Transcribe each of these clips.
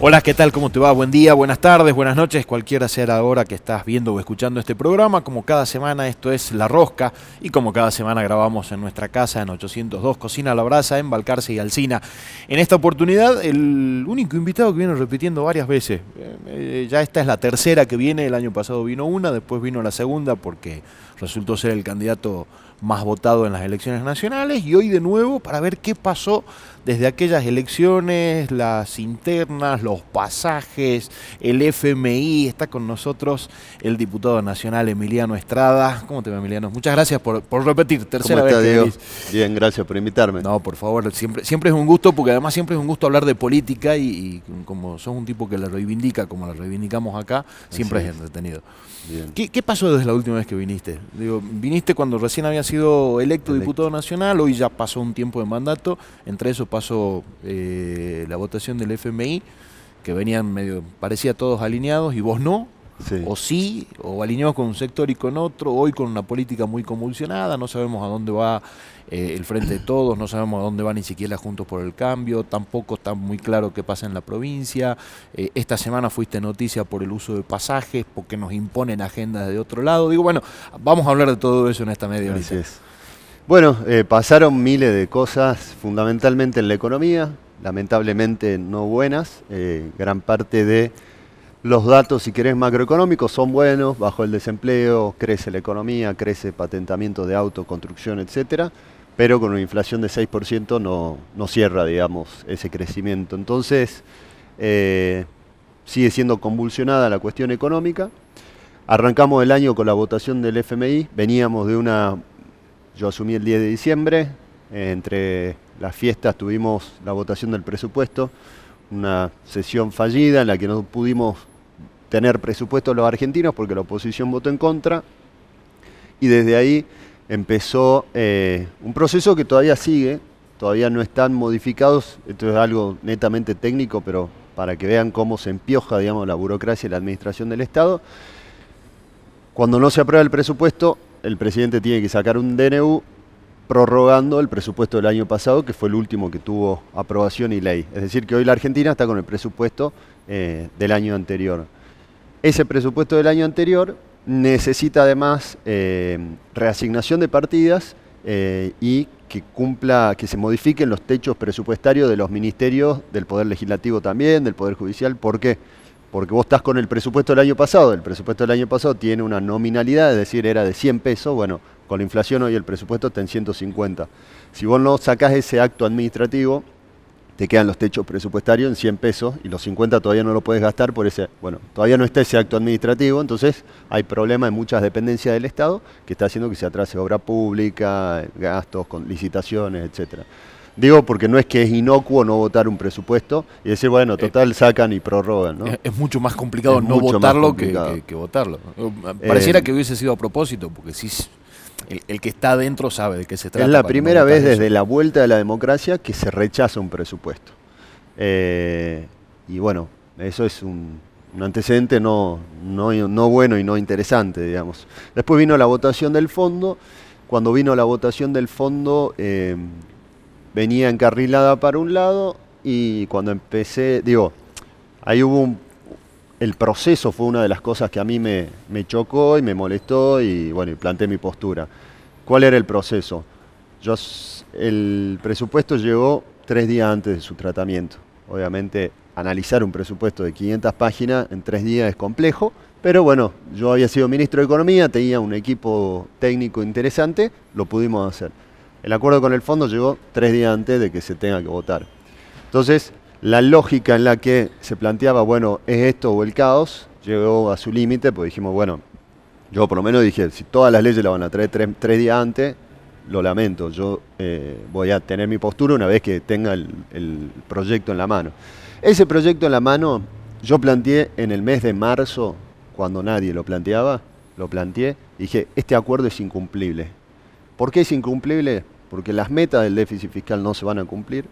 Hola, ¿qué tal? ¿Cómo te va? Buen día, buenas tardes, buenas noches, cualquiera sea la hora que estás viendo o escuchando este programa. Como cada semana esto es La Rosca y como cada semana grabamos en nuestra casa en 802 Cocina La Brasa en Balcarce y Alcina. En esta oportunidad el único invitado que viene repitiendo varias veces. Eh, eh, ya esta es la tercera que viene, el año pasado vino una, después vino la segunda porque resultó ser el candidato más votado en las elecciones nacionales y hoy de nuevo para ver qué pasó desde aquellas elecciones, las internas, los pasajes, el FMI. Está con nosotros el diputado nacional Emiliano Estrada. ¿Cómo te va, Emiliano? Muchas gracias por, repetir, tercera vez que Bien, gracias por invitarme. No, por favor, siempre, siempre es un gusto, porque además siempre es un gusto hablar de política y, como sos un tipo que la reivindica, como la reivindicamos acá, siempre es entretenido. ¿Qué, pasó desde la última vez que viniste? Digo, viniste cuando recién había sido electo, diputado nacional, hoy ya pasó un tiempo de mandato, entre eso pasó eh, la votación del FMI, que venían medio, parecía todos alineados y vos no, o sí, o alineados con un sector y con otro, hoy con una política muy convulsionada, no sabemos a dónde va eh, el Frente de Todos, no sabemos a dónde va ni siquiera Juntos por el Cambio, tampoco está muy claro qué pasa en la provincia. Eh, esta semana fuiste noticia por el uso de pasajes, porque nos imponen agendas de otro lado. Digo, bueno, vamos a hablar de todo eso en esta media hora. Bueno, eh, pasaron miles de cosas, fundamentalmente en la economía, lamentablemente no buenas. gran parte de los datos, si querés, macroeconómicos son buenos, bajo el desempleo, crece la economía, crece patentamiento de auto, construcción, etcétera pero con una inflación de 6% no, no cierra, digamos, ese crecimiento. Entonces, eh, sigue siendo convulsionada la cuestión económica. Arrancamos el año con la votación del FMI, veníamos de una, yo asumí el 10 de diciembre, entre las fiestas tuvimos la votación del presupuesto, una sesión fallida en la que no pudimos tener presupuesto los argentinos porque la oposición votó en contra, y desde ahí empezó eh, un proceso que todavía sigue, todavía no están modificados, esto es algo netamente técnico, pero para que vean cómo se empioja digamos, la burocracia y la administración del Estado. Cuando no se aprueba el presupuesto, el presidente tiene que sacar un DNU prorrogando el presupuesto del año pasado, que fue el último que tuvo aprobación y ley. Es decir, que hoy la Argentina está con el presupuesto eh, del año anterior. Ese presupuesto del año anterior necesita además eh, reasignación de partidas eh, y que cumpla, que se modifiquen los techos presupuestarios de los ministerios, del Poder Legislativo también, del Poder Judicial. ¿Por qué? Porque vos estás con el presupuesto del año pasado, el presupuesto del año pasado tiene una nominalidad, es decir, era de 100 pesos, bueno, con la inflación hoy el presupuesto está en 150. Si vos no sacás ese acto administrativo, te quedan los techos presupuestarios en 100 pesos y los 50 todavía no lo puedes gastar por ese, bueno, todavía no está ese acto administrativo, entonces hay problemas en muchas dependencias del Estado que está haciendo que se atrase obra pública, gastos, con licitaciones, etcétera. Digo porque no es que es inocuo no votar un presupuesto y decir, bueno, eh, total sacan y prorrogan. ¿no? Es, mucho más complicado no votarlo que, que, votarlo. Pareciera eh, que hubiese sido a propósito, porque sí el, que está adentro sabe de qué se trata. Es la primera vez desde la vuelta de la democracia que se rechaza un presupuesto. Eh, y bueno, eso es un, antecedente no, no, bueno y no interesante, digamos. Después vino la votación del fondo. Cuando vino la votación del fondo, eh, venía encarrilada para un lado y cuando empecé, digo, ahí hubo un el proceso fue una de las cosas que a mí me, chocó y me molestó y bueno, y planteé mi postura. ¿Cuál era el proceso? Yo, el presupuesto llegó tres días antes de su tratamiento. Obviamente, analizar un presupuesto de 500 páginas en tres días es complejo, pero bueno, yo había sido ministro de Economía, tenía un equipo técnico interesante, lo pudimos hacer. El acuerdo con el fondo llegó tres días antes de que se tenga que votar. Entonces, la lógica en la que se planteaba, bueno, es esto o el caos, llegó a su límite, pues dijimos, bueno, yo por lo menos dije, si todas las leyes la van a traer tres, días antes, lo lamento, yo eh, voy a tener mi postura una vez que tenga el, el, proyecto en la mano. Ese proyecto en la mano yo planteé en el mes de marzo, cuando nadie lo planteaba, lo planteé, dije, este acuerdo es incumplible. ¿Por qué es incumplible? Porque las metas del déficit fiscal no se van a cumplir,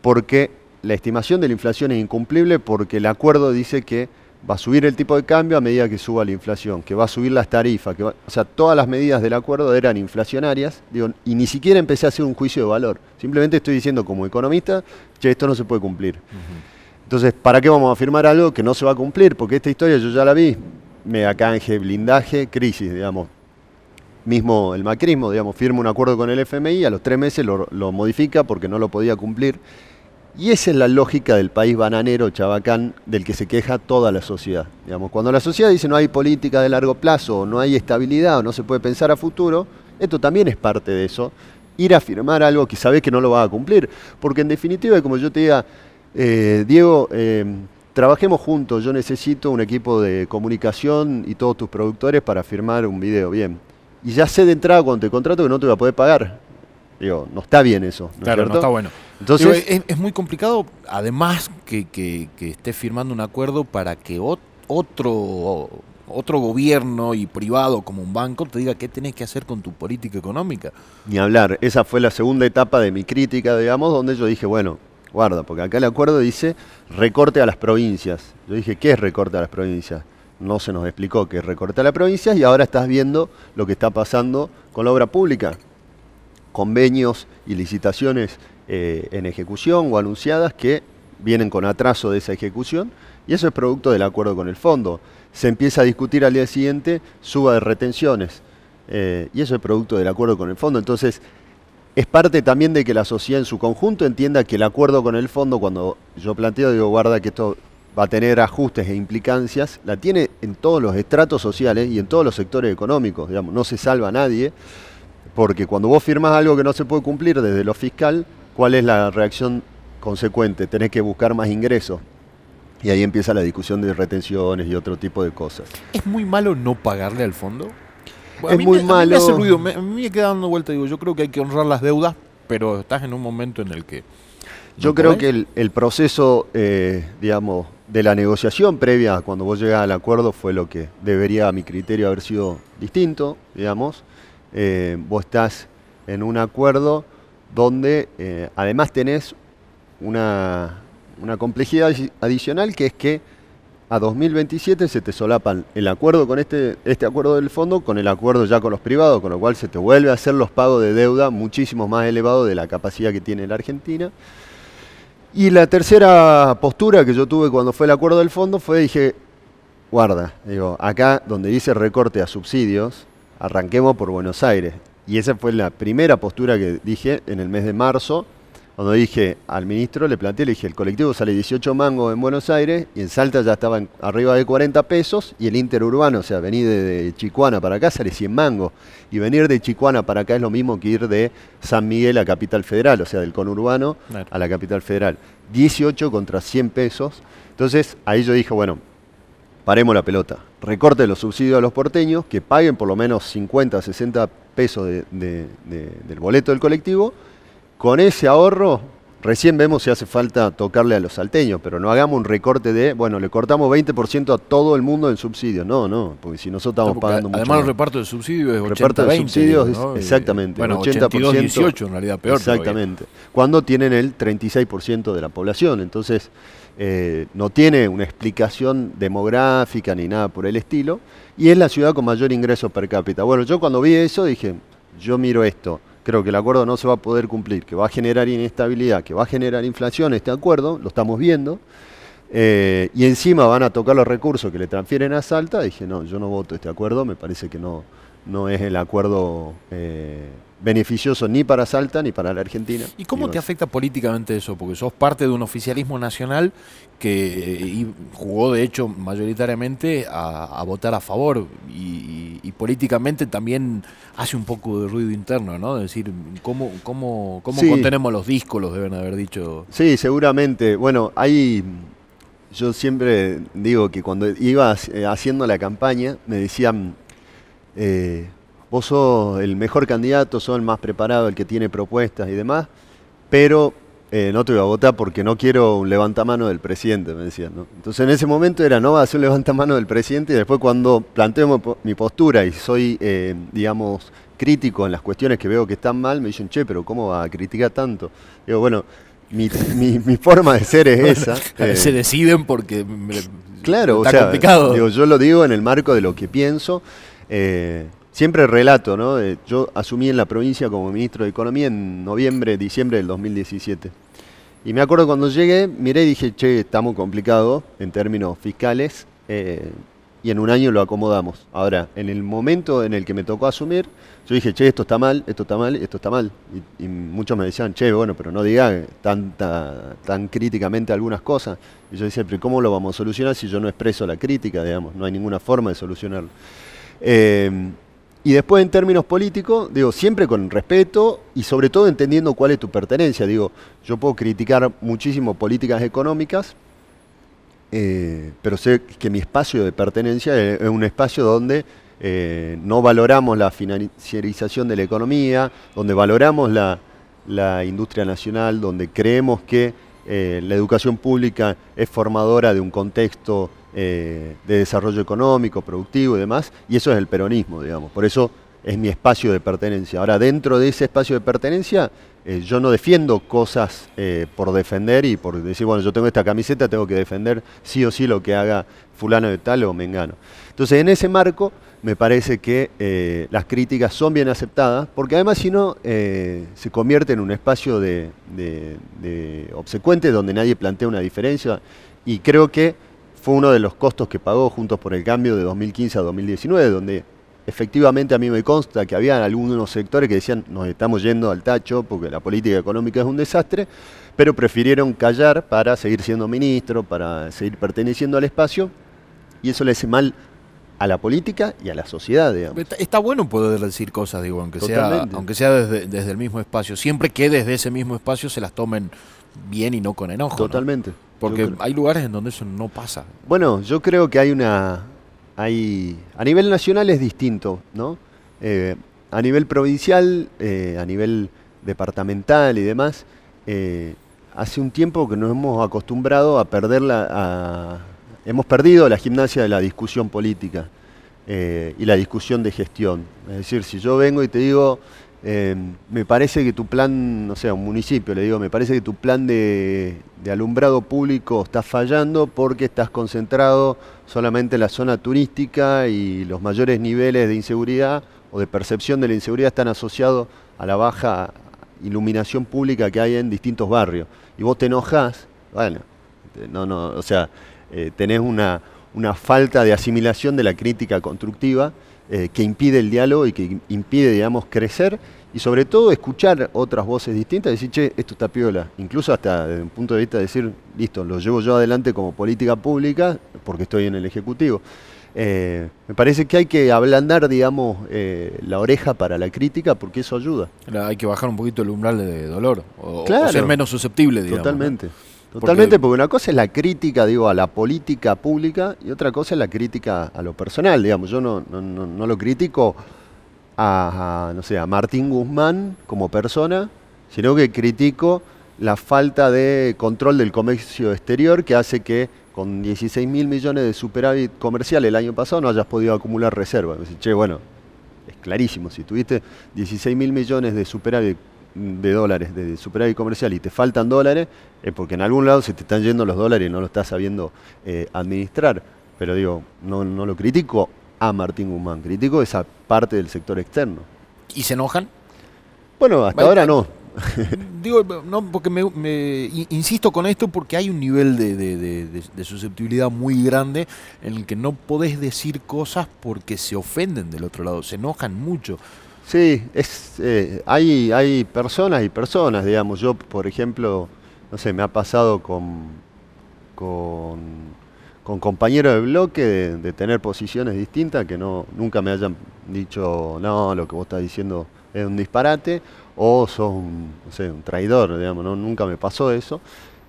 porque la estimación de la inflación es incumplible porque el acuerdo dice que va a subir el tipo de cambio a medida que suba la inflación, que va a subir las tarifas, que o sea, todas las medidas del acuerdo eran inflacionarias, digo, y ni siquiera empecé a hacer un juicio de valor. Simplemente estoy diciendo como economista, que esto no se puede cumplir. Entonces, ¿para qué vamos a firmar algo que no se va a cumplir? Porque esta historia yo ya la vi, mega canje, blindaje, crisis, digamos. Mismo el macrismo, digamos, firma un acuerdo con el FMI, a los tres meses lo, modifica porque no lo podía cumplir. Y esa es la lógica del país bananero, chabacán, del que se queja toda la sociedad. Digamos, cuando la sociedad dice no hay política de largo plazo, no hay estabilidad, o no se puede pensar a futuro, esto también es parte de eso. Ir a firmar algo que sabes que no lo va a cumplir. Porque en definitiva, como yo te diga, eh, Diego, eh, trabajemos juntos, yo necesito un equipo de comunicación y todos tus productores para firmar un video, bien. Y ya sé de entrada cuando te contrato que no te voy a poder pagar. Digo, no está bien eso. claro, no está bueno. Entonces, es, muy complicado, además, que, que, estés firmando un acuerdo para que otro, otro gobierno y privado como un banco te diga qué tenés que hacer con tu política económica. Ni hablar. Esa fue la segunda etapa de mi crítica, digamos, donde yo dije, bueno, guarda, porque acá el acuerdo dice recorte a las provincias. Yo dije, ¿qué es recorte a las provincias? No se nos explicó qué es recorte a las provincias y ahora estás viendo lo que está pasando con la obra pública. Convenios y licitaciones eh, en ejecución o anunciadas que vienen con atraso de esa ejecución y eso es producto del acuerdo con el fondo. Se empieza a discutir al día siguiente suba de retenciones eh, y eso es producto del acuerdo con el fondo. Entonces, es parte también de que la sociedad en su conjunto entienda que el acuerdo con el fondo, cuando yo planteo, digo, guarda que esto va a tener ajustes e implicancias, la tiene en todos los estratos sociales y en todos los sectores económicos, digamos, no se salva a nadie, porque cuando vos firmas algo que no se puede cumplir desde lo fiscal, ¿Cuál es la reacción consecuente? Tenés que buscar más ingresos. Y ahí empieza la discusión de retenciones y otro tipo de cosas. ¿Es muy malo no pagarle al fondo? es muy malo. A mí me hace ruido, a mí me queda dando vuelta, digo, yo creo que hay que honrar las deudas, pero estás en un momento en el que... yo creo que el, proceso, eh, digamos, de la negociación previa cuando vos llegás al acuerdo fue lo que debería, a mi criterio, haber sido distinto, digamos. Eh, vos estás en un acuerdo donde eh, además tenés una, complejidad adicional que es que a 2027 se te solapan el acuerdo con este, este acuerdo del fondo con el acuerdo ya con los privados, con lo cual se te vuelve a hacer los pagos de deuda muchísimo más elevados de la capacidad que tiene la Argentina. Y la tercera postura que yo tuve cuando fue el acuerdo del fondo fue, dije, guarda, digo, acá donde dice recorte a subsidios, arranquemos por Buenos Aires. Y esa fue la primera postura que dije en el mes de marzo, cuando dije al ministro, le planteé, le dije, el colectivo sale 18 mangos en Buenos Aires y en Salta ya estaban arriba de 40 pesos y el interurbano, o sea, venir de, Chicuana para acá sale 100 mangos. Y venir de Chicuana para acá es lo mismo que ir de San Miguel a Capital Federal, o sea, del conurbano a la Capital Federal. 18 contra 100 pesos. Entonces ahí yo dije, bueno, paremos la pelota. Recorte los subsidios a los porteños, que paguen por lo menos 50, 60 pesos del boleto del colectivo. Con ese ahorro, recién vemos si hace falta tocarle a los salteños, pero no hagamos un recorte de, bueno, le cortamos 20% a todo el mundo en subsidio. No, no, porque si nosotros estamos pagando mucho. Además, el reparto de subsidios es 80 reparto de subsidios exactamente. Bueno, 82, 18 en realidad, peor. Exactamente. Cuando tienen el 36% de la población. Entonces, eh, no tiene una explicación demográfica ni nada por el estilo, y es la ciudad con mayor ingreso per cápita. Bueno, yo cuando vi eso dije, yo miro esto, creo que el acuerdo no se va a poder cumplir, que va a generar inestabilidad, que va a generar inflación este acuerdo, lo estamos viendo, eh, y encima van a tocar los recursos que le transfieren a Salta, dije, no, yo no voto este acuerdo, me parece que no, no es el acuerdo... Eh, beneficioso ni para Salta ni para la Argentina. ¿Y cómo te afecta políticamente eso? Porque sos parte de un oficialismo nacional que jugó de hecho mayoritariamente a, votar a favor y, políticamente también hace un poco de ruido interno, ¿no? Es decir, ¿cómo, cómo, cómo contenemos los discos, los deben haber dicho? Sí, seguramente. Bueno, hay... Yo siempre digo que cuando iba eh, haciendo la campaña me decían... Eh, vos sos el mejor candidato, sos el más preparado, el que tiene propuestas y demás, pero eh, no te voy a votar porque no quiero un levantamano del presidente, me decían. Entonces en ese momento era, no va a ser un levantamano del presidente y después cuando planteo mi postura y soy, eh, digamos, crítico en las cuestiones que veo que están mal, me dicen, che, pero ¿cómo va a criticar tanto? Digo, bueno, mi, forma de ser es esa. Se eh, deciden porque... claro, está complicado. Digo, yo lo digo en el marco de lo que pienso. Siempre relato, ¿no? Yo asumí en la provincia como ministro de Economía en noviembre, diciembre del 2017. Y me acuerdo cuando llegué, miré y dije, che, estamos complicados en términos fiscales eh, y en un año lo acomodamos. Ahora, en el momento en el que me tocó asumir, yo dije, che, esto está mal, esto está mal, esto está mal. Y, muchos me decían, che, bueno, pero no diga tanta, tan críticamente algunas cosas. Y yo decía, pero ¿cómo lo vamos a solucionar si yo no expreso la crítica, digamos? No hay ninguna forma de solucionarlo. Eh, y después en términos políticos, digo, siempre con respeto y sobre todo entendiendo cuál es tu pertenencia. Digo, yo puedo criticar muchísimo políticas económicas, eh, pero sé que mi espacio de pertenencia es, un espacio donde eh, no valoramos la financiarización de la economía, donde valoramos la, industria nacional, donde creemos que eh, la educación pública es formadora de un contexto eh, de desarrollo económico, productivo y demás, y eso es el peronismo, digamos. Por eso es mi espacio de pertenencia. Ahora, dentro de ese espacio de pertenencia, eh, yo no defiendo cosas eh, por defender y por decir, bueno, yo tengo esta camiseta, tengo que defender sí o sí lo que haga fulano de tal o mengano. Entonces, en ese marco, me parece que las críticas son bien aceptadas, porque además si no, se convierte en un espacio de, de obsecuente donde nadie plantea una diferencia, y creo que fue uno de los costos que pagó Juntos por el Cambio de 2015 a 2019, donde efectivamente a mí me consta que había algunos sectores que decían nos estamos yendo al tacho porque la política económica es un desastre, pero prefirieron callar para seguir siendo ministro, para seguir perteneciendo al espacio, y eso le hace mal a la política y a la sociedad. Está, bueno poder decir cosas, digo, aunque sea, aunque sea desde, desde, el mismo espacio, siempre que desde ese mismo espacio se las tomen bien y no con enojo. Totalmente. Porque hay lugares en donde eso no pasa. Bueno, yo creo que hay una... Hay, a nivel nacional es distinto, ¿no? Eh, a nivel provincial, eh, a nivel departamental y demás, eh, hace un tiempo que nos hemos acostumbrado a perder la... hemos perdido la gimnasia de la discusión política y la discusión de gestión. Es decir, si yo vengo y te digo, Em, me parece que tu plan, no sé, un municipio, le digo, me parece que tu plan de, alumbrado público está fallando porque estás concentrado solamente en la zona turística y los mayores niveles de inseguridad o de percepción de la inseguridad están asociados a la baja iluminación pública que hay en distintos barrios. Y vos te enojas, bueno, no, no, o sea, eh, tenés una, una falta de asimilación de la crítica constructiva eh, que impide el diálogo y que impide, digamos, crecer y sobre todo escuchar otras voces distintas y decir, che, esto está piola. Incluso hasta desde un punto de vista de decir, listo, lo llevo yo adelante como política pública porque estoy en el Ejecutivo. Eh, me parece que hay que ablandar, digamos, eh, la oreja para la crítica porque eso ayuda. Hay que bajar un poquito el umbral de dolor o, ser menos susceptible, digamos. Totalmente. Totalmente, porque, una cosa es la crítica, digo, a la política pública y otra cosa es la crítica a lo personal, digamos. Yo no, no, lo critico a, no sé, a Martín Guzmán como persona, sino que critico la falta de control del comercio exterior que hace que con 16 mil millones de superávit comercial el año pasado no hayas podido acumular reservas. Che, bueno, es clarísimo, si tuviste 16 mil millones de superávit de dólares de superávit comercial y te faltan dólares, es porque en algún lado se te están yendo los dólares y no lo estás sabiendo eh, administrar. Pero digo, no, no lo critico a Martín Guzmán, critico esa parte del sector externo. ¿Y se enojan? Bueno, hasta ahora no. Digo, no, porque me, insisto con esto porque hay un nivel de, susceptibilidad muy grande en el que no podés decir cosas porque se ofenden del otro lado, se enojan mucho. Sí, es, eh, hay, hay personas y personas, digamos. Yo, por ejemplo, no sé, me ha pasado con, con, compañeros de bloque de, tener posiciones distintas que no nunca me hayan dicho, no, lo que vos estás diciendo es un disparate, o sos un, no sé, un traidor, digamos, ¿no? nunca me pasó eso.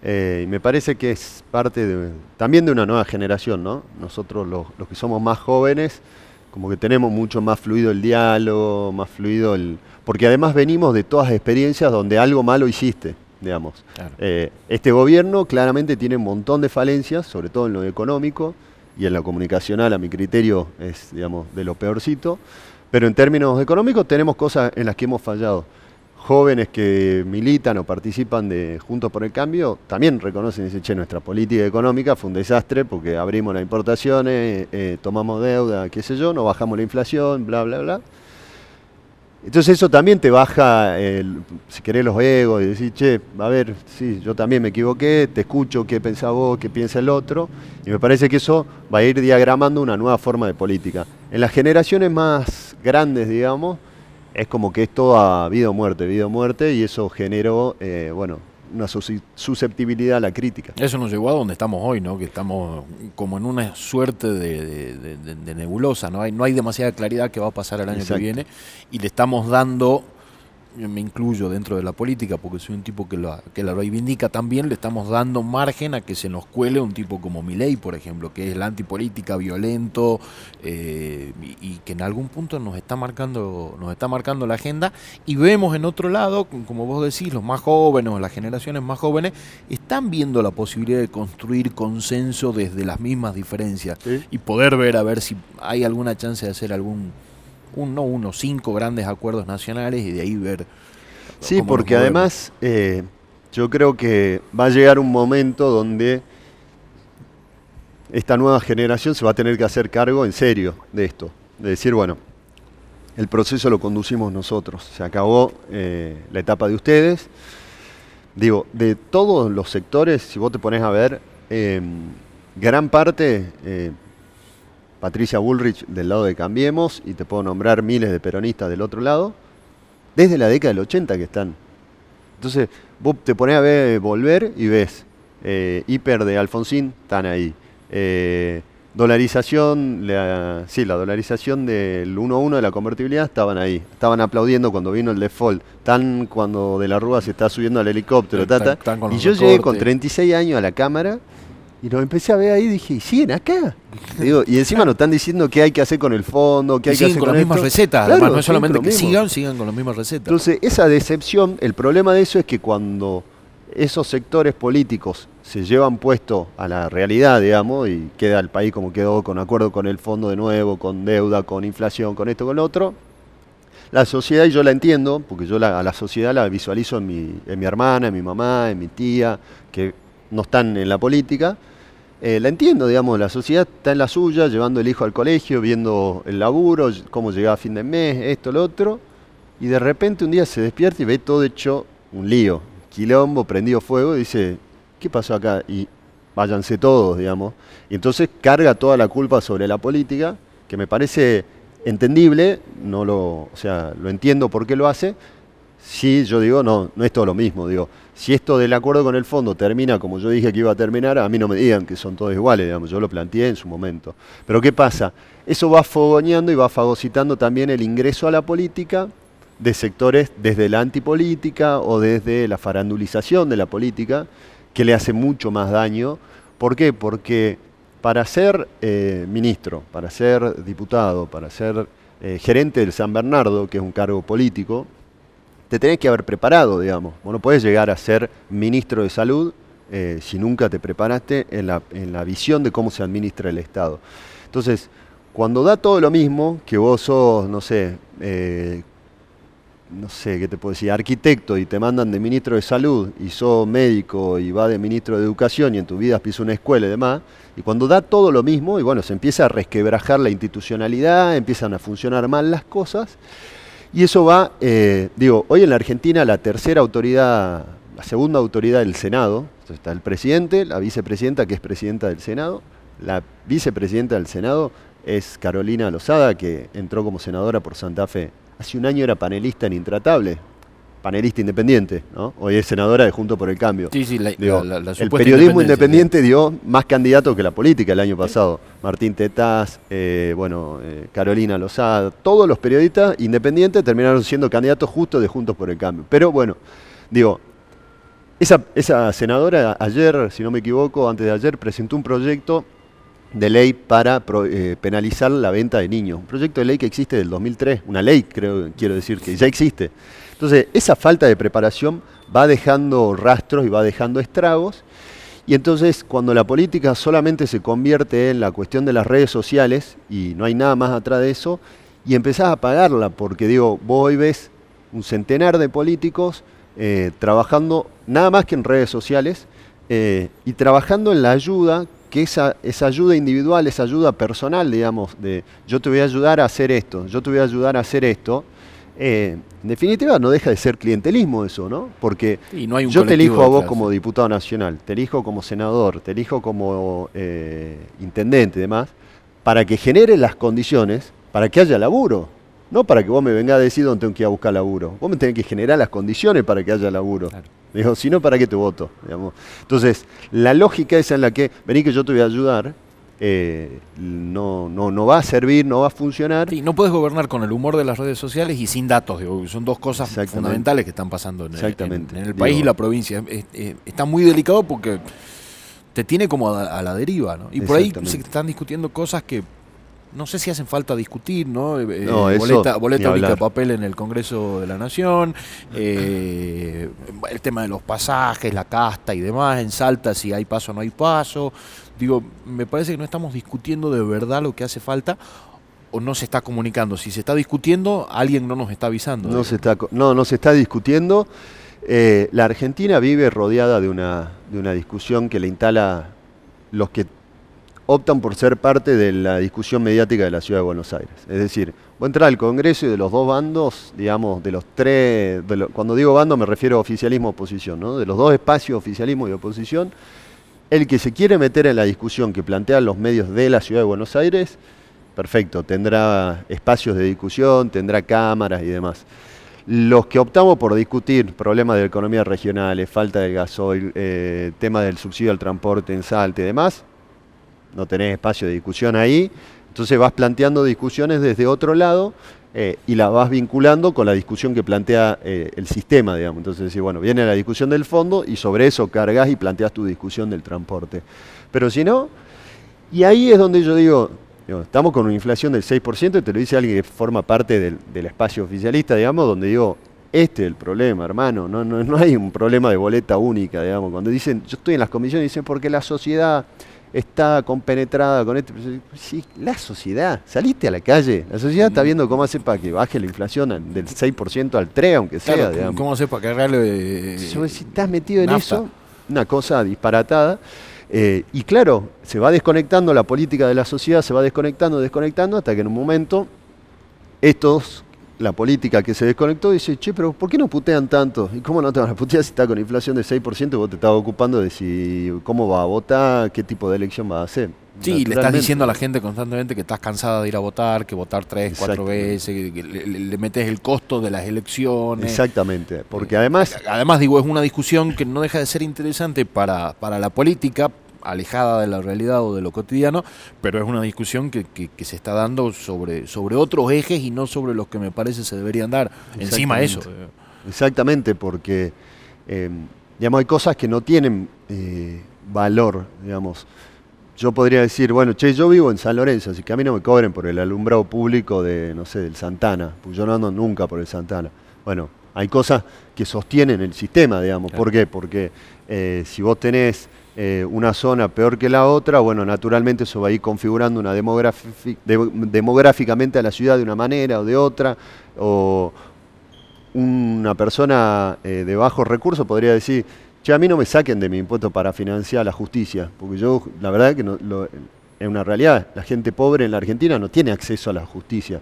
Eh, y me parece que es parte de, también de una nueva generación, ¿no? Nosotros los, los que somos más jóvenes, como que tenemos mucho más fluido el diálogo, más fluido el... Porque además venimos de todas experiencias donde algo malo hiciste, digamos. Eh, este gobierno claramente tiene un montón de falencias, sobre todo en lo económico y en lo comunicacional, a mi criterio, es, digamos, de lo peorcito. Pero en términos económicos tenemos cosas en las que hemos fallado jóvenes que militan o participan de Juntos por el Cambio también reconocen y dicen, che, nuestra política económica fue un desastre porque abrimos las importaciones, eh, tomamos deuda, qué sé yo, no bajamos la inflación, bla, bla, bla. Entonces eso también te baja, si querés, los egos y decir, che, a ver, sí, yo también me equivoqué, te escucho qué pensás vos, qué piensa el otro, y me parece que eso va a ir diagramando una nueva forma de política. En las generaciones más grandes, digamos, es como que esto ha habido muerte, habido muerte, y eso generó, eh, bueno, una susceptibilidad a la crítica. Eso nos llevó a donde estamos hoy, ¿no? Que estamos como en una suerte de, nebulosa, ¿no? Hay, no hay demasiada claridad que va a pasar el año que viene y le estamos dando me incluyo dentro de la política porque soy un tipo que la, que la reivindica también, le estamos dando margen a que se nos cuele un tipo como Milei, por ejemplo, que es la antipolítica, violento eh, y, que en algún punto nos está marcando, nos está marcando la agenda. Y vemos en otro lado, como vos decís, los más jóvenes o las generaciones más jóvenes están viendo la posibilidad de construir consenso desde las mismas diferencias y poder ver a ver si hay alguna chance de hacer algún un, no uno, cinco grandes acuerdos nacionales y de ahí ver. Sí, porque además eh, yo creo que va a llegar un momento donde esta nueva generación se va a tener que hacer cargo en serio de esto, de decir, bueno, el proceso lo conducimos nosotros, se acabó eh, la etapa de ustedes. Digo, de todos los sectores, si vos te pones a ver, em, gran parte, eh, Patricia Bullrich del lado de Cambiemos y te puedo nombrar miles de peronistas del otro lado, desde la década del 80 que están. Entonces, vos te pones a ver volver y ves eh, hiper de Alfonsín, están ahí. Eh, dolarización, la, sí, la dolarización del 1-1 de la convertibilidad estaban ahí. Estaban aplaudiendo cuando vino el default. Tan cuando de la Rúa se está subiendo al helicóptero. Tata. y yo llegué con 36 años a la cámara y nos empecé a ver ahí y dije, ¿siguen acá? y encima nos están diciendo qué hay que hacer con el fondo, qué hay que hacer con, con las mismas recetas. Además, no es solamente que sigan, sigan con las mismas recetas. Entonces, esa decepción, el problema de eso es que cuando esos sectores políticos se llevan puesto a la realidad, digamos, y queda el país como quedó, con acuerdo con el fondo de nuevo, con deuda, con inflación, con esto, con lo otro, la sociedad, y yo la entiendo, porque yo a la sociedad la visualizo en mi, en mi hermana, en mi mamá, en mi tía, que no están en la política, eh, la entiendo, digamos, la sociedad está en la suya, llevando el hijo al colegio, viendo el laburo, cómo llega a fin de mes, esto, lo otro, y de repente un día se despierta y ve todo hecho un lío, quilombo, prendido fuego, y dice, ¿qué pasó acá? Y váyanse todos, digamos. Y entonces carga toda la culpa sobre la política, que me parece entendible, no lo, o sea, lo entiendo por qué lo hace. Sí, yo digo, no, no es todo lo mismo, digo, si esto del acuerdo con el fondo termina como yo dije que iba a terminar, a mí no me digan que son todos iguales, digamos, yo lo planteé en su momento. Pero ¿qué pasa? Eso va fogoneando y va fagocitando también el ingreso a la política de sectores desde la antipolítica o desde la farandulización de la política, que le hace mucho más daño. ¿Por qué? Porque para ser eh, ministro, para ser diputado, para ser eh, gerente del San Bernardo, que es un cargo político, te tenés que haber preparado, digamos. Vos no podés llegar a ser ministro de salud eh, si nunca te preparaste en la, en la visión de cómo se administra el Estado. Entonces, cuando da todo lo mismo, que vos sos, no sé, eh, no sé, ¿qué te puedo decir? Arquitecto y te mandan de ministro de salud y sos médico y va de ministro de educación y en tu vida piso una escuela y demás, y cuando da todo lo mismo, y bueno, se empieza a resquebrajar la institucionalidad, empiezan a funcionar mal las cosas, y eso va, eh, digo, hoy en la Argentina la tercera autoridad, la segunda autoridad del Senado, está el presidente, la vicepresidenta que es presidenta del Senado, la vicepresidenta del Senado es Carolina Lozada, que entró como senadora por Santa Fe. Hace un año era panelista en Intratable, panelista independiente, ¿no? Hoy es senadora de Junto por el Cambio. Sí, sí, la, El periodismo independiente dio más candidatos que la política el año pasado. Martín Tetaz, eh, bueno, eh, Carolina Lozada, todos los periodistas independientes terminaron siendo candidatos justo de Juntos por el Cambio. Pero bueno, digo, esa, esa senadora ayer, si no me equivoco, antes de ayer, presentó un proyecto de ley para eh, penalizar la venta de niños. Un proyecto de ley que existe del 2003, una ley, creo, quiero decir, que ya existe. Entonces, esa falta de preparación va dejando rastros y va dejando estragos. Y entonces, cuando la política solamente se convierte en la cuestión de las redes sociales, y no hay nada más atrás de eso, y empezás a pagarla, porque digo, vos hoy ves un centenar de políticos eh, trabajando nada más que en redes sociales eh, y trabajando en la ayuda que esa, esa ayuda individual, esa ayuda personal, digamos, de yo te voy a ayudar a hacer esto, yo te voy a ayudar a hacer esto, eh, en definitiva no deja de ser clientelismo eso, ¿no? Porque yo te elijo a vos como diputado nacional, te elijo como senador, te elijo como eh, intendente y demás, para que genere las condiciones para que haya laburo. No para que vos me vengas a decir dónde tengo que ir a buscar laburo. Vos me tenés que generar las condiciones para que haya laburo. Digo, si no, ¿para qué te voto? Entonces, la lógica esa en la que, vení que yo te voy a ayudar, eh, no, no, no va a servir, no va a funcionar. Sí, no puedes gobernar con el humor de las redes sociales y sin datos. son dos cosas fundamentales que están pasando en, el, país y la provincia. está muy delicado porque te tiene como a, la deriva. ¿no? Y por ahí se están discutiendo cosas que no sé si hacen falta discutir, ¿no? Eh, eh, boleta, boleta única de papel en el Congreso de la Nación, eh, el tema de los pasajes, la casta y demás, en Salta si hay paso o no hay paso. Digo, me parece que no estamos discutiendo de verdad lo que hace falta o no se está comunicando. Si se está discutiendo, alguien no nos está avisando. No, se está, no, no se está discutiendo. la Argentina vive rodeada de una, de una discusión que le instala los que optan por ser parte de la discusión mediática de la ciudad de Buenos Aires. Es decir, voy a entrar al Congreso y de los dos bandos, digamos, de los tres, cuando digo bando me refiero a oficialismo y oposición, ¿no? de los dos espacios, oficialismo y oposición, el que se quiere meter en la discusión que plantean los medios de la ciudad de Buenos Aires, perfecto, tendrá espacios de discusión, tendrá cámaras y demás. Los que optamos por discutir problemas de economía regionales, falta de gasoil, eh, tema del subsidio al transporte en Salta y demás, no tenés espacio de discusión ahí, entonces vas planteando discusiones desde otro lado eh, y la vas vinculando con la discusión que plantea eh, el sistema, digamos. Entonces decís, bueno, viene la discusión del fondo y sobre eso cargas y planteas tu discusión del transporte. Pero si no, y ahí es donde yo digo, estamos con una inflación del 6%, y te lo dice alguien que forma parte del, espacio oficialista, digamos, donde digo, este es el problema, hermano, no, no, no hay un problema de boleta única, digamos. Cuando dicen, yo estoy en las comisiones, dicen, porque la sociedad está compenetrada con esto. Sí, la sociedad, saliste a la calle, la sociedad está viendo cómo hace para que baje la inflación del 6% al 3, aunque sea. ¿Cómo hace para cargarle? si estás metido en eso, una cosa disparatada. Eh, y claro, se va desconectando la política de la sociedad, se va desconectando, desconectando, hasta que en un momento estos la política que se desconectó dice, che, pero ¿por qué no putean tanto? ¿Y cómo no te van a putear si está con inflación de 6% y vos te estabas ocupando de si cómo va a votar, qué tipo de elección va a hacer? Sí, le estás diciendo a la gente constantemente que estás cansada de ir a votar, que votar tres, cuatro veces, que le, metes el costo de las elecciones. Exactamente, porque además... Además, digo, es una discusión que no deja de ser interesante para, para la política, alejada de la realidad o de lo cotidiano, pero es una discusión que, que, se está dando sobre, sobre otros ejes y no sobre los que me parece se deberían dar. Encima eso. Exactamente, porque eh, digamos, hay cosas que no tienen eh, valor, digamos. Yo podría decir, bueno, che, yo vivo en San Lorenzo, así que a mí no me cobren por el alumbrado público de, no sé, del Santana, porque yo no ando nunca por el Santana. Bueno, hay cosas que sostienen el sistema, digamos. ¿Por qué? Porque eh, si vos tenés eh, una zona peor que la otra, bueno, naturalmente eso va a ir configurando una demográficamente a la ciudad de una manera o de otra, o una persona eh, de bajos recursos podría decir, che, a mí no me saquen de mi impuesto para financiar la justicia, porque yo, la verdad que no, es una realidad, la gente pobre en la Argentina no tiene acceso a la justicia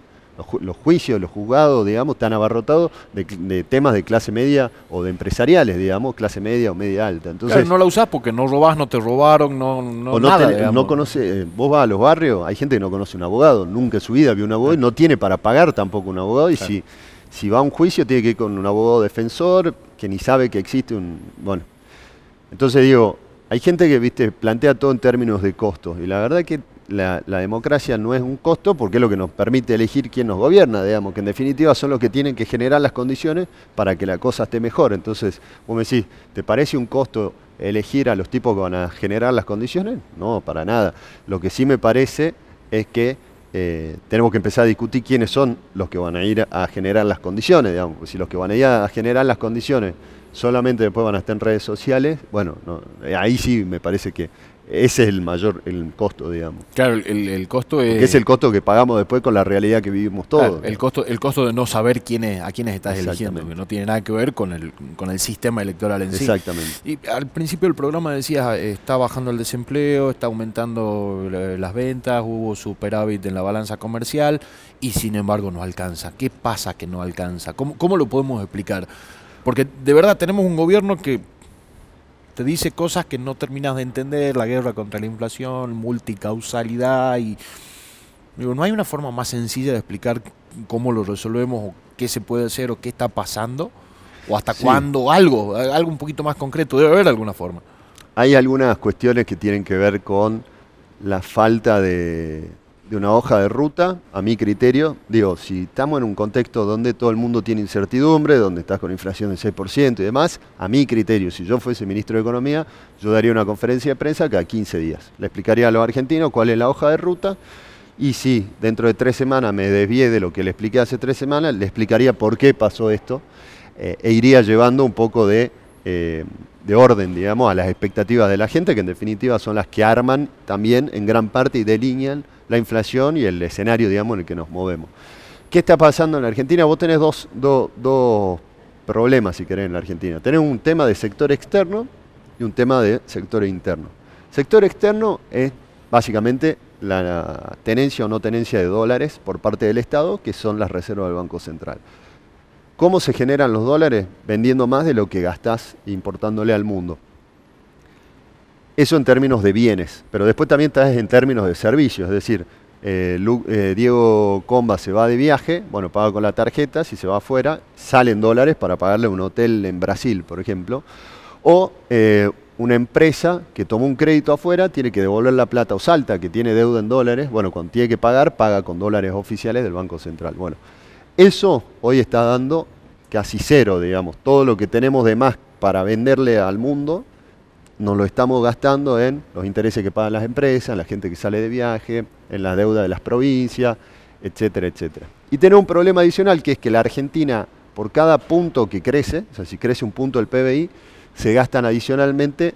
los, juicios, los juzgados, digamos, están abarrotados de, temas de clase media o de empresariales, digamos, clase media o media alta. Entonces, no la usás porque no robás, no te robaron, no, no, nada, no conoce, eh, vos vas a los barrios, hay gente que no conoce un abogado, nunca en su vida vio un abogado y no tiene para pagar tampoco un abogado y si, si va a un juicio tiene que ir con un abogado defensor que ni sabe que existe un... Bueno, entonces digo, hay gente que, viste, plantea todo en términos de costos y la verdad que la, democracia no es un costo porque es lo que nos permite elegir quién nos gobierna, digamos, que en definitiva son los que tienen que generar las condiciones para que la cosa esté mejor. Entonces, vos me decís, ¿te parece un costo elegir a los tipos que van a generar las condiciones? No, para nada. Lo que sí me parece es que eh, tenemos que empezar a discutir quiénes son los que van a ir a generar las condiciones, digamos, si los que van a ir a generar las condiciones solamente después van a estar en redes sociales, bueno, ahí sí me parece que ese es el mayor el costo, digamos. Claro, el, costo es... es el costo que pagamos después con la realidad que vivimos todos. el, costo, el costo de no saber quiénes, a quiénes estás eligiendo, que no tiene nada que ver con el, con el sistema electoral en sí. Exactamente. Y al principio del programa decías, está bajando el desempleo, está aumentando las ventas, hubo superávit en la balanza comercial y sin embargo no alcanza. ¿Qué pasa que no alcanza? ¿Cómo, cómo lo podemos explicar? Porque de verdad tenemos un gobierno que te dice cosas que no terminas de entender, la guerra contra la inflación, multicausalidad y digo, no hay una forma más sencilla de explicar cómo lo resolvemos o qué se puede hacer o qué está pasando o hasta cuándo, algo, algo un poquito más concreto, debe haber alguna forma. Hay algunas cuestiones que tienen que ver con la falta de, de una hoja de ruta, a mi criterio, digo, si estamos en un contexto donde todo el mundo tiene incertidumbre, donde estás con inflación del 6% y demás, a mi criterio, si yo fuese ministro de Economía, yo daría una conferencia de prensa cada 15 días. Le explicaría a los argentinos cuál es la hoja de ruta y si dentro de tres semanas me desvié de lo que le expliqué hace tres semanas, le explicaría por qué pasó esto eh, e iría llevando un poco de... Eh, de orden, digamos, a las expectativas de la gente, que en definitiva son las que arman también en gran parte y delinean la inflación y el escenario, digamos, en el que nos movemos. ¿Qué está pasando en la Argentina? Vos tenés dos, problemas, si querés, en la Argentina. Tenés un tema de sector externo y un tema de sector interno. Sector externo es básicamente la tenencia o no tenencia de dólares por parte del Estado, que son las reservas del Banco Central. ¿Cómo se generan los dólares? Vendiendo más de lo que gastás importándole al mundo. Eso en términos de bienes, pero después también estás en términos de servicios, es decir, eh, eh, Diego Comba se va de viaje, bueno, paga con la tarjeta, si se va afuera, salen dólares para pagarle un hotel en Brasil, por ejemplo, o eh, una empresa que tomó un crédito afuera tiene que devolver la plata, o Salta, que tiene deuda en dólares, bueno, cuando tiene que pagar, paga con dólares oficiales del Banco Central. Bueno, eso hoy está dando casi cero, digamos, todo lo que tenemos de más para venderle al mundo nos lo estamos gastando en los intereses que pagan las empresas, en la gente que sale de viaje, en la deuda de las provincias, etcétera, etcétera. Y tiene un problema adicional que es que la Argentina, por cada punto que crece, o sea, si crece un punto el PBI, se gastan adicionalmente,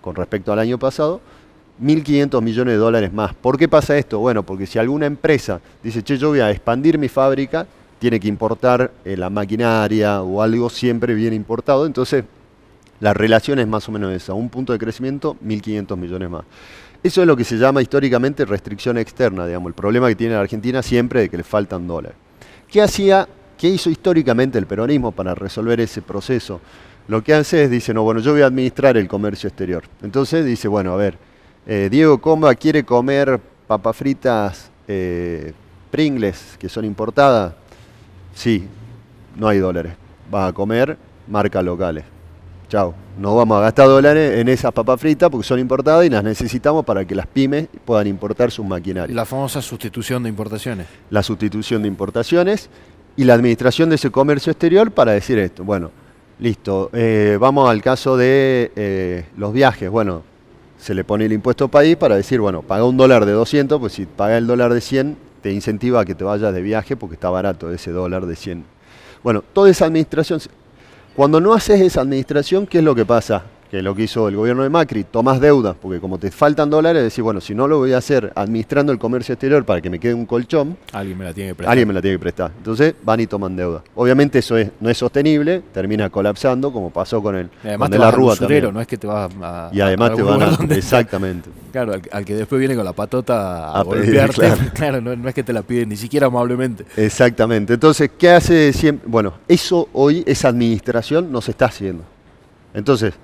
con respecto al año pasado, 1.500 millones de dólares más. ¿Por qué pasa esto? Bueno, porque si alguna empresa dice, che, yo voy a expandir mi fábrica, tiene que importar eh, la maquinaria o algo siempre bien importado, entonces la relación es más o menos esa, un punto de crecimiento, 1.500 millones más. Eso es lo que se llama históricamente restricción externa, digamos, el problema que tiene la Argentina siempre de que le faltan dólares. ¿Qué hacía, qué hizo históricamente el peronismo para resolver ese proceso? Lo que hace es, dice, no, bueno, yo voy a administrar el comercio exterior. Entonces dice, bueno, a ver, eh, Diego Comba quiere comer papas fritas eh, Pringles, que son importadas. Sí, no hay dólares. Va a comer marcas locales. Chao. No vamos a gastar dólares en esas papas fritas porque son importadas y las necesitamos para que las pymes puedan importar sus maquinarias. La famosa sustitución de importaciones. La sustitución de importaciones y la administración de ese comercio exterior para decir esto. Bueno, listo. Eh, vamos al caso de eh, los viajes. Bueno, se le pone el impuesto país para decir, bueno, paga un dólar de 200, pues si paga el dólar de 100, te incentiva a que te vayas de viaje porque está barato ese dólar de 100. Bueno, toda esa administración cuando no haces esa administración, ¿qué es lo que pasa? Que es lo que hizo el gobierno de Macri, tomás deuda, porque como te faltan dólares, decís, bueno, si no lo voy a hacer administrando el comercio exterior para que me quede un colchón, alguien me la tiene que prestar. Alguien me la tiene que prestar. Entonces van y toman deuda. Obviamente eso es, no es sostenible, termina colapsando, como pasó con el además de la Rúa también. no es que te vas a, Y además te van a, exactamente. Claro, al, que después viene con la patota a, golpearte, claro, no, es que te la piden ni siquiera amablemente. Exactamente. Entonces, ¿qué hace siempre? Bueno, eso hoy, esa administración no se está haciendo. Entonces,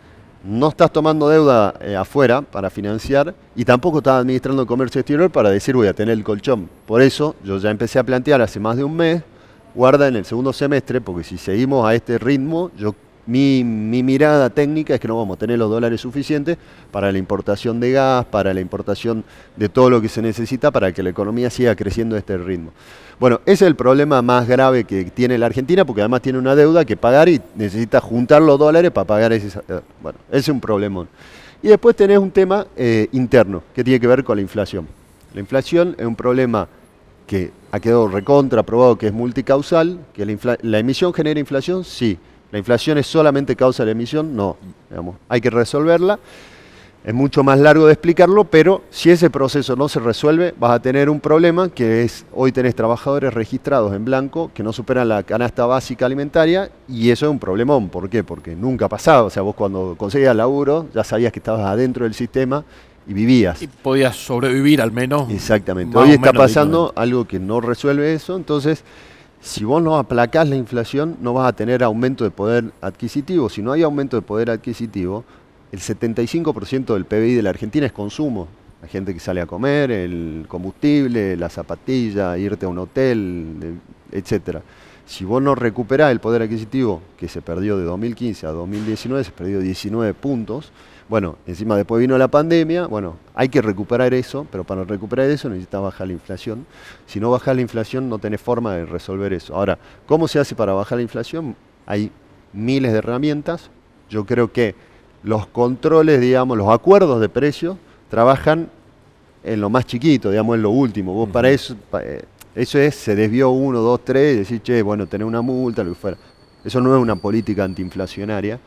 no estás tomando deuda eh, afuera para financiar y tampoco estás administrando el comercio exterior para decir voy a tener el colchón. Por eso yo ya empecé a plantear hace más de un mes, guarda en el segundo semestre, porque si seguimos a este ritmo, yo mi, mirada técnica es que no vamos a tener los dólares suficientes para la importación de gas, para la importación de todo lo que se necesita para que la economía siga creciendo a este ritmo. Bueno, ese es el problema más grave que tiene la Argentina, porque además tiene una deuda que pagar y necesita juntar los dólares para pagar ese... Eh, bueno, ese es un problemón. Y después tenés un tema eh, interno, que tiene que ver con la inflación. La inflación es un problema que ha quedado recontra probado que es multicausal, que la, la emisión genera inflación, sí, ¿La inflación es solamente causa de la emisión? No, hay que resolverla. es mucho más largo de explicarlo, pero si ese proceso no se resuelve, vas a tener un problema que es, hoy tenés trabajadores registrados en blanco que no superan la canasta básica alimentaria y eso es un problemón. ¿Por qué? Porque nunca pasaba. O sea, vos cuando conseguías laburo ya sabías que estabas adentro del sistema y vivías. Y podías sobrevivir al menos. Exactamente. Hoy está pasando algo que no resuelve eso, entonces si vos no aplacás la inflación, no vas a tener aumento de poder adquisitivo. Si no hay aumento de poder adquisitivo, el 75% del PBI de la Argentina es consumo. La gente que sale a comer, el combustible, la zapatilla, irte a un hotel, etc. Si vos no recuperás el poder adquisitivo que se perdió de 2015 a 2019, se perdió 19 puntos. Bueno, encima después vino la pandemia, bueno, hay que recuperar eso, pero para recuperar eso necesitas bajar la inflación. Si no bajas la inflación no tenés forma de resolver eso. Ahora, ¿cómo se hace para bajar la inflación? Hay miles de herramientas. Yo creo que los controles, digamos, los acuerdos de precios trabajan en lo más chiquito, digamos, en lo último. Vos para eso, eh, eso es, se desvió uno, dos, tres, y decís, che, bueno, tener una multa, lo que fuera. Eso no es una política antiinflacionaria.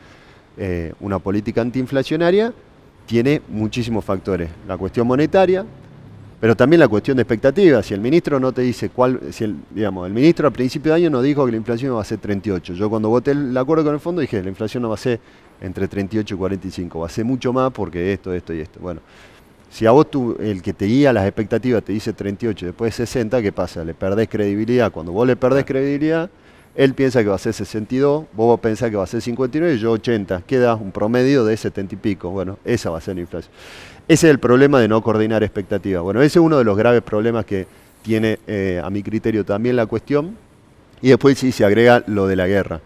Eh, una política antiinflacionaria tiene muchísimos factores. La cuestión monetaria, pero también la cuestión de expectativas. Si el ministro no te dice cuál, si el, digamos, el ministro al principio de año no dijo que la inflación va a ser 38. Yo cuando voté el acuerdo con el fondo dije, la inflación no va a ser entre 38 y 45, va a ser mucho más porque esto, esto y esto. Bueno, si a vos tú, el que te guía las expectativas te dice 38 después 60, ¿qué pasa? Le perdés credibilidad. Cuando vos le perdés credibilidad, él piensa que va a ser 62, vos pensás que va a ser 59 y yo 80. Queda un promedio de 70 y pico. Bueno, esa va a ser la inflación. Ese es el problema de no coordinar expectativas. Bueno, ese es uno de los graves problemas que tiene, eh, a mi criterio, también la cuestión. Y después sí se agrega lo de la guerra.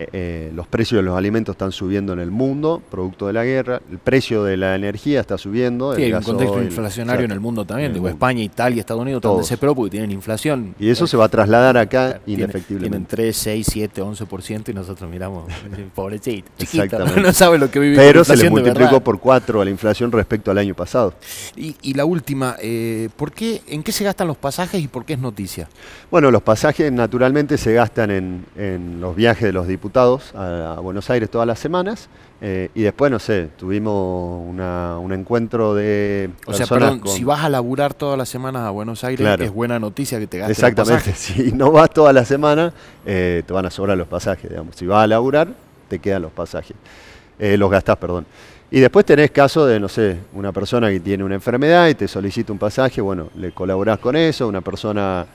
Eh, eh, los precios de los alimentos están subiendo en el mundo, producto de la guerra, el precio de la energía está subiendo. Sí, hay un contexto inflacionario en el mundo también, digo, España, Italia, Estados Unidos están desesperados porque tienen inflación. Y eso se va a trasladar acá indefectiblemente. Tienen 3, 6, 7, 11% y nosotros miramos, pobrecito, chiquito, no sabe lo que vive Pero se le multiplicó por 4 a la inflación respecto al año pasado. Y, la última, eh, ¿por qué, ¿en qué se gastan los pasajes y por qué es noticia? Bueno, los pasajes naturalmente se gastan en, en los viajes de los diputados a, Buenos Aires todas las semanas. Eh, y después, no sé, tuvimos un encuentro de. O sea, perdón, si vas a laburar todas las semanas a Buenos Aires, es buena noticia que te gastes Exactamente, si no vas toda la semana, eh, te van a sobrar los pasajes, digamos. Si vas a laburar, te quedan los pasajes. Eh, los gastás, perdón. Y después tenés caso de, no sé, una persona que tiene una enfermedad y te solicita un pasaje, bueno, le colaborás con eso, una persona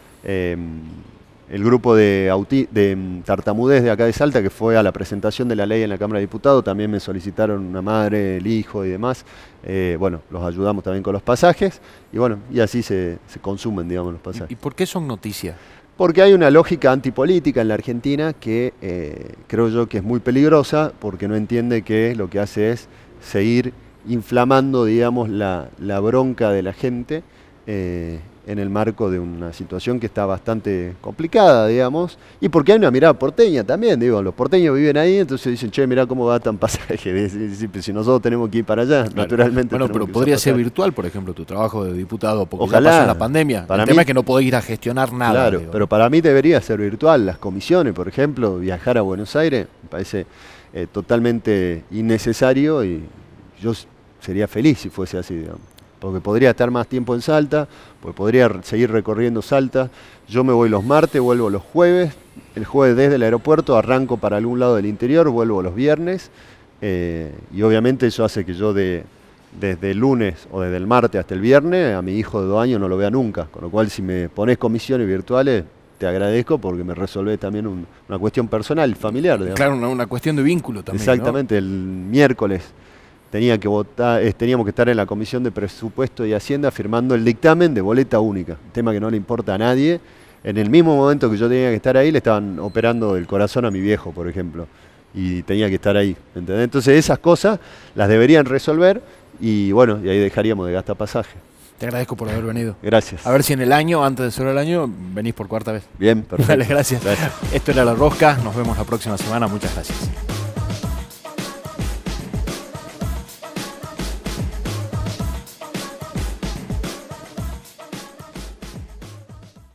el grupo de, de mm, tartamudez de acá de Salta, que fue a la presentación de la ley en la Cámara de Diputados, también me solicitaron una madre, el hijo y demás. Eh, bueno, los ayudamos también con los pasajes y bueno, y así se, consumen, digamos, los pasajes. ¿Y por qué son noticias? Porque hay una lógica antipolítica en la Argentina que eh, creo yo que es muy peligrosa, porque no entiende que lo que hace es seguir inflamando, digamos, la, bronca de la gente. Eh, en el marco de una situación que está bastante complicada, digamos, y porque hay una mirada porteña también, digo, los porteños viven ahí, entonces dicen, che, mira cómo va tan pasaje, si nosotros tenemos que ir para allá, naturalmente. Bueno, pero podría ser virtual, por ejemplo, tu trabajo de diputado, porque Ojalá, ya pasó la pandemia. Para el tema es que no podés ir a gestionar nada. Claro, pero para mí debería ser virtual, las comisiones, por ejemplo, viajar a Buenos Aires, me parece eh, totalmente innecesario y yo sería feliz si fuese así, digamos porque podría estar más tiempo en Salta, porque podría seguir recorriendo Salta. Yo me voy los martes, vuelvo los jueves, el jueves desde el aeropuerto arranco para algún lado del interior, vuelvo los viernes, eh, y obviamente eso hace que yo de, desde el lunes o desde el martes hasta el viernes a mi hijo de dos años no lo vea nunca, con lo cual si me pones comisiones virtuales te agradezco porque me resolvés también una cuestión personal, familiar. Claro, una, cuestión de vínculo también. Exactamente, el miércoles tenía que votar, teníamos que estar en la Comisión de Presupuesto y Hacienda firmando el dictamen de boleta única, tema que no le importa a nadie. En el mismo momento que yo tenía que estar ahí, le estaban operando el corazón a mi viejo, por ejemplo, y tenía que estar ahí. Entonces esas cosas las deberían resolver y bueno, y ahí dejaríamos de gastar pasaje. Te agradezco por haber venido. Gracias. A ver si en el año, antes de cerrar el año, venís por cuarta vez. Bien, perfecto. Dale, gracias. gracias. Esto era La Rosca. Nos vemos la próxima semana. Muchas gracias.